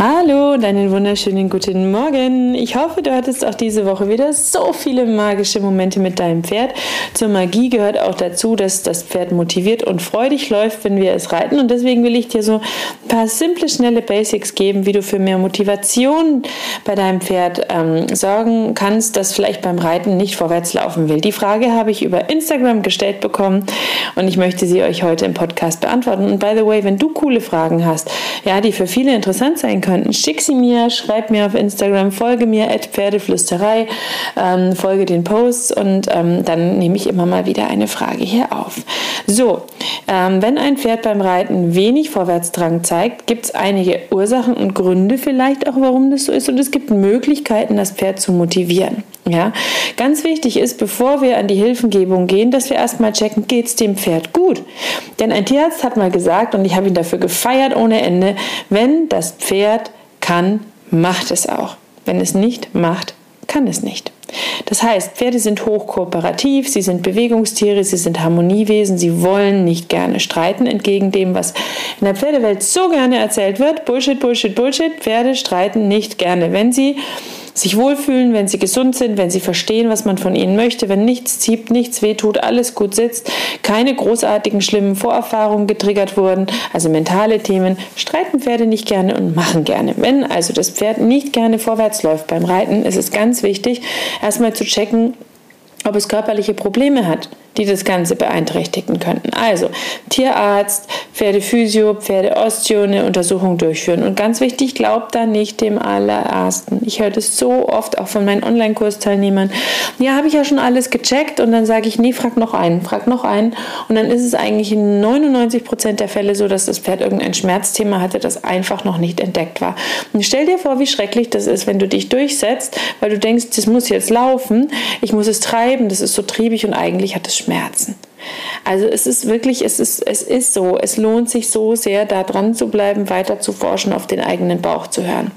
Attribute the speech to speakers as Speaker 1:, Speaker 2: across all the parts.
Speaker 1: Hallo und einen wunderschönen guten Morgen. Ich hoffe, du hattest auch diese Woche wieder so viele magische Momente mit deinem Pferd. Zur Magie gehört auch dazu, dass das Pferd motiviert und freudig läuft, wenn wir es reiten. Und deswegen will ich dir so ein paar simple, schnelle Basics geben, wie du für mehr Motivation bei deinem Pferd ähm, sorgen kannst, das vielleicht beim Reiten nicht vorwärts laufen will. Die Frage habe ich über Instagram gestellt bekommen und ich möchte sie euch heute im Podcast beantworten. Und by the way, wenn du coole Fragen hast, ja, die für viele interessant sein können, könnten, schick sie mir, schreib mir auf Instagram, folge mir at Pferdeflüsterei, ähm, folge den Posts und ähm, dann nehme ich immer mal wieder eine Frage hier auf. So, ähm, wenn ein Pferd beim Reiten wenig Vorwärtsdrang zeigt, gibt es einige Ursachen und Gründe vielleicht auch, warum das so ist und es gibt Möglichkeiten, das Pferd zu motivieren. Ja, ganz wichtig ist, bevor wir an die Hilfengebung gehen, dass wir erstmal checken, geht es dem Pferd gut? Denn ein Tierarzt hat mal gesagt, und ich habe ihn dafür gefeiert ohne Ende, wenn das Pferd kann, macht es auch. Wenn es nicht macht, kann es nicht. Das heißt, Pferde sind hochkooperativ, sie sind Bewegungstiere, sie sind Harmoniewesen, sie wollen nicht gerne streiten, entgegen dem, was in der Pferdewelt so gerne erzählt wird. Bullshit, Bullshit, Bullshit. Pferde streiten nicht gerne. Wenn sie sich wohlfühlen, wenn sie gesund sind, wenn sie verstehen, was man von ihnen möchte, wenn nichts zieht, nichts wehtut, alles gut sitzt, keine großartigen schlimmen Vorerfahrungen getriggert wurden, also mentale Themen, streiten Pferde nicht gerne und machen gerne. Wenn also das Pferd nicht gerne vorwärts läuft beim Reiten, ist es ganz wichtig, erstmal zu checken, ob es körperliche Probleme hat die das Ganze beeinträchtigen könnten. Also Tierarzt, Pferdephysio, Pferdeosteo eine Untersuchung durchführen. Und ganz wichtig, glaubt da nicht dem allerersten. Ich höre das so oft auch von meinen Online-Kursteilnehmern. Ja, habe ich ja schon alles gecheckt und dann sage ich, nee, frag noch einen, frag noch einen. Und dann ist es eigentlich in 99 Prozent der Fälle so, dass das Pferd irgendein Schmerzthema hatte, das einfach noch nicht entdeckt war. Und stell dir vor, wie schrecklich das ist, wenn du dich durchsetzt, weil du denkst, das muss jetzt laufen, ich muss es treiben, das ist so triebig und eigentlich hat es Schmerz. Schmerzen. Also es ist wirklich, es ist, es ist so, es lohnt sich so sehr, da dran zu bleiben, weiter zu forschen, auf den eigenen Bauch zu hören.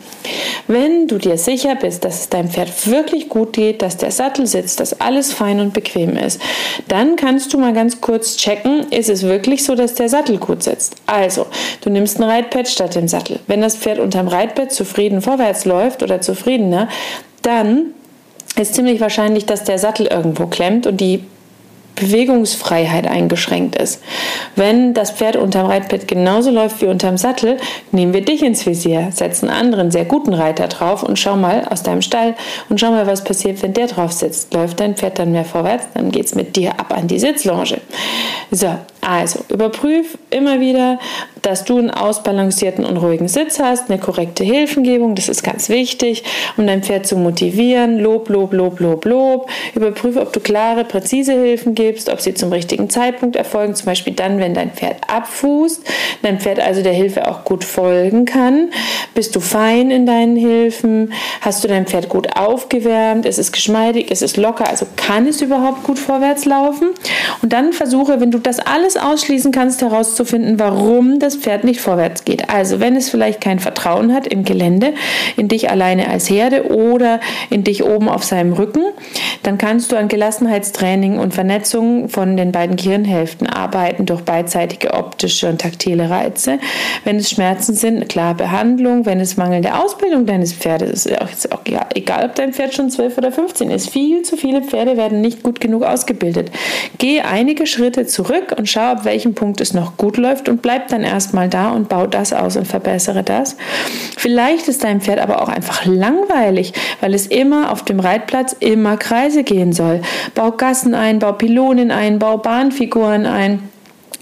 Speaker 1: Wenn du dir sicher bist, dass es deinem Pferd wirklich gut geht, dass der Sattel sitzt, dass alles fein und bequem ist, dann kannst du mal ganz kurz checken, ist es wirklich so, dass der Sattel gut sitzt. Also, du nimmst ein Reitpad statt dem Sattel. Wenn das Pferd unterm Reitbett zufrieden vorwärts läuft oder zufriedener, dann ist ziemlich wahrscheinlich, dass der Sattel irgendwo klemmt und die Bewegungsfreiheit eingeschränkt ist. Wenn das Pferd unterm Reitbett genauso läuft wie unterm Sattel, nehmen wir dich ins Visier, setzen anderen sehr guten Reiter drauf und schau mal aus deinem Stall und schau mal, was passiert, wenn der drauf sitzt. Läuft dein Pferd dann mehr vorwärts, dann geht es mit dir ab an die Sitzlonge. So, also überprüf immer wieder, dass du einen ausbalancierten und ruhigen Sitz hast, eine korrekte Hilfengebung, das ist ganz wichtig, um dein Pferd zu motivieren. Lob, Lob, Lob, Lob, Lob. Überprüfe, ob du klare, präzise Hilfen gibst, ob sie zum richtigen Zeitpunkt erfolgen, zum Beispiel dann, wenn dein Pferd abfußt, dein Pferd also der Hilfe auch gut folgen kann. Bist du fein in deinen Hilfen? Hast du dein Pferd gut aufgewärmt? Ist es geschmeidig? Ist es locker? Also kann es überhaupt gut vorwärts laufen? Und dann versuche, wenn du das alles ausschließen kannst, herauszufinden, warum das Pferd nicht vorwärts geht. Also wenn es vielleicht kein Vertrauen hat im Gelände, in dich alleine als Herde oder in dich oben auf seinem Rücken, dann kannst du an Gelassenheitstraining und Vernetzung von den beiden Gehirnhälften arbeiten durch beidseitige optische und taktile Reize. Wenn es Schmerzen sind, klar Behandlung. Wenn es mangelnde Ausbildung deines Pferdes ist, ist auch egal, egal ob dein Pferd schon 12 oder 15 ist. Viel zu viele Pferde werden nicht gut genug ausgebildet. Geh einige Schritte zurück und schau schau, ab welchem Punkt es noch gut läuft und bleib dann erstmal da und bau das aus und verbessere das. Vielleicht ist dein Pferd aber auch einfach langweilig, weil es immer auf dem Reitplatz immer Kreise gehen soll. Bau Gassen ein, bau Pylonen ein, bau Bahnfiguren ein.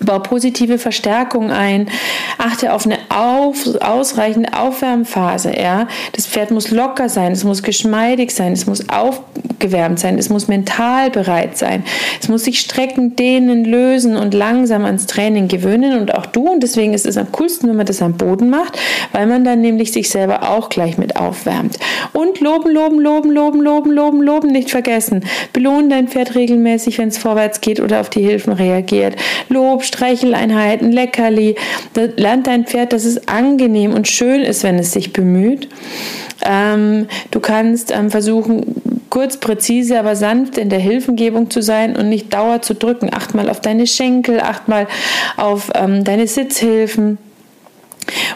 Speaker 1: Bau positive Verstärkung ein, achte auf eine auf, ausreichende Aufwärmphase. Ja? Das Pferd muss locker sein, es muss geschmeidig sein, es muss aufgewärmt sein, es muss mental bereit sein, es muss sich strecken, dehnen, lösen und langsam ans Training gewöhnen und auch du. Und deswegen ist es am coolsten, wenn man das am Boden macht, weil man dann nämlich sich selber auch gleich mit aufwärmt. Und loben, loben, loben, loben, loben, loben, loben, nicht vergessen. Belohnen dein Pferd regelmäßig, wenn es vorwärts geht oder auf die Hilfen reagiert. Lob, Streicheleinheiten, Leckerli. Lernt dein Pferd, dass es angenehm und schön ist, wenn es sich bemüht. Ähm, du kannst ähm, versuchen, kurz, präzise, aber sanft in der Hilfengebung zu sein und nicht dauer zu drücken. Achtmal auf deine Schenkel, achtmal auf ähm, deine Sitzhilfen.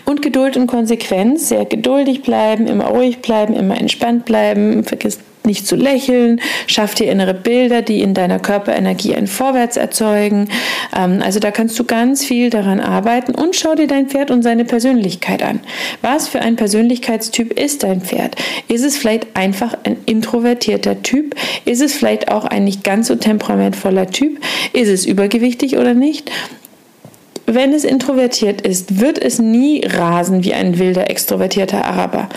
Speaker 1: Und Geduld und Konsequenz, sehr geduldig bleiben, immer ruhig bleiben, immer entspannt bleiben, vergiss nicht zu lächeln, schaff dir innere Bilder, die in deiner Körperenergie ein Vorwärts erzeugen. Ähm, also da kannst du ganz viel daran arbeiten und schau dir dein Pferd und seine Persönlichkeit an. Was für ein Persönlichkeitstyp ist dein Pferd? Ist es vielleicht einfach ein introvertierter Typ? Ist es vielleicht auch ein nicht ganz so temperamentvoller Typ? Ist es übergewichtig oder nicht? Wenn es introvertiert ist, wird es nie rasen wie ein wilder, extrovertierter Araber.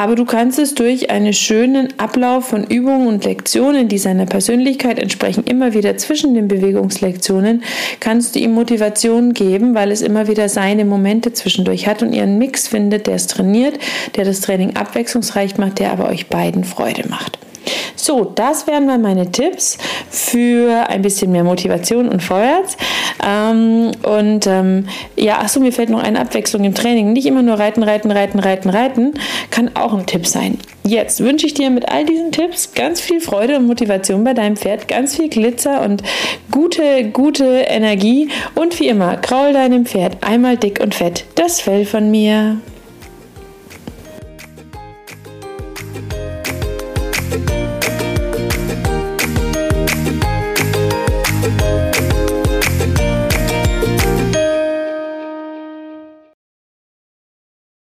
Speaker 1: Aber du kannst es durch einen schönen Ablauf von Übungen und Lektionen, die seiner Persönlichkeit entsprechen, immer wieder zwischen den Bewegungslektionen, kannst du ihm Motivation geben, weil es immer wieder seine Momente zwischendurch hat und ihren Mix findet, der es trainiert, der das Training abwechslungsreich macht, der aber euch beiden Freude macht. So, das wären mal meine Tipps für ein bisschen mehr Motivation und vorwärts. Ähm, und ähm, ja, achso, mir fällt noch eine Abwechslung im Training. Nicht immer nur reiten, reiten, reiten, reiten, reiten, kann auch ein Tipp sein. Jetzt wünsche ich dir mit all diesen Tipps ganz viel Freude und Motivation bei deinem Pferd, ganz viel Glitzer und gute, gute Energie und wie immer, kraul deinem Pferd einmal dick und fett das Fell von mir.